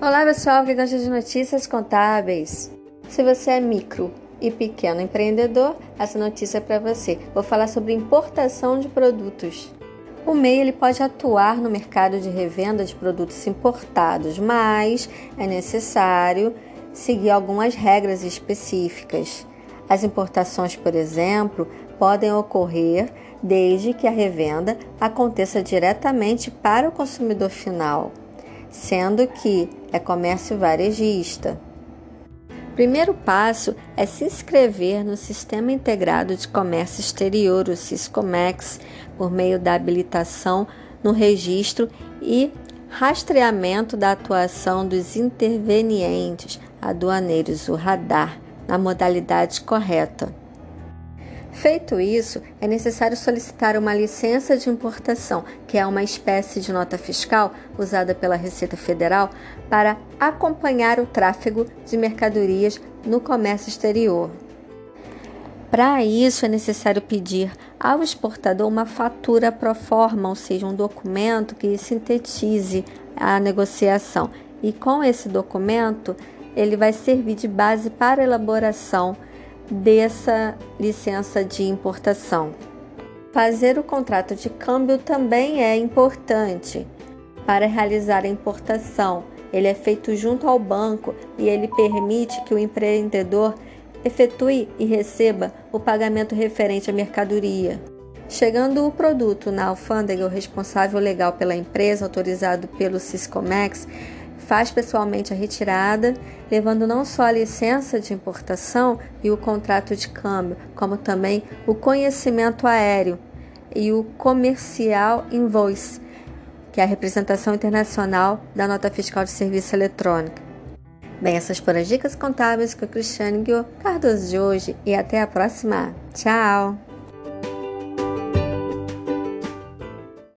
Olá pessoal que de notícias contábeis. Se você é micro e pequeno empreendedor, essa notícia é para você. Vou falar sobre importação de produtos. O MEI ele pode atuar no mercado de revenda de produtos importados, mas é necessário seguir algumas regras específicas. As importações, por exemplo, podem ocorrer desde que a revenda aconteça diretamente para o consumidor final sendo que é comércio varejista. Primeiro passo é se inscrever no Sistema Integrado de Comércio Exterior, o Siscomex, por meio da habilitação no registro e rastreamento da atuação dos intervenientes aduaneiros, o radar, na modalidade correta. Feito isso, é necessário solicitar uma licença de importação, que é uma espécie de nota fiscal usada pela Receita Federal para acompanhar o tráfego de mercadorias no comércio exterior. Para isso, é necessário pedir ao exportador uma fatura pro forma, ou seja, um documento que sintetize a negociação. E com esse documento, ele vai servir de base para a elaboração dessa licença de importação. Fazer o contrato de câmbio também é importante para realizar a importação. Ele é feito junto ao banco e ele permite que o empreendedor efetue e receba o pagamento referente à mercadoria. Chegando o produto na alfândega, o responsável legal pela empresa, autorizado pelo Siscomex, faz pessoalmente a retirada, levando não só a licença de importação e o contrato de câmbio, como também o conhecimento aéreo e o comercial invoice, que é a representação internacional da nota fiscal de serviço eletrônico. Bem, essas foram as dicas contábeis com o Cristiane Cardoso de hoje e até a próxima. Tchau!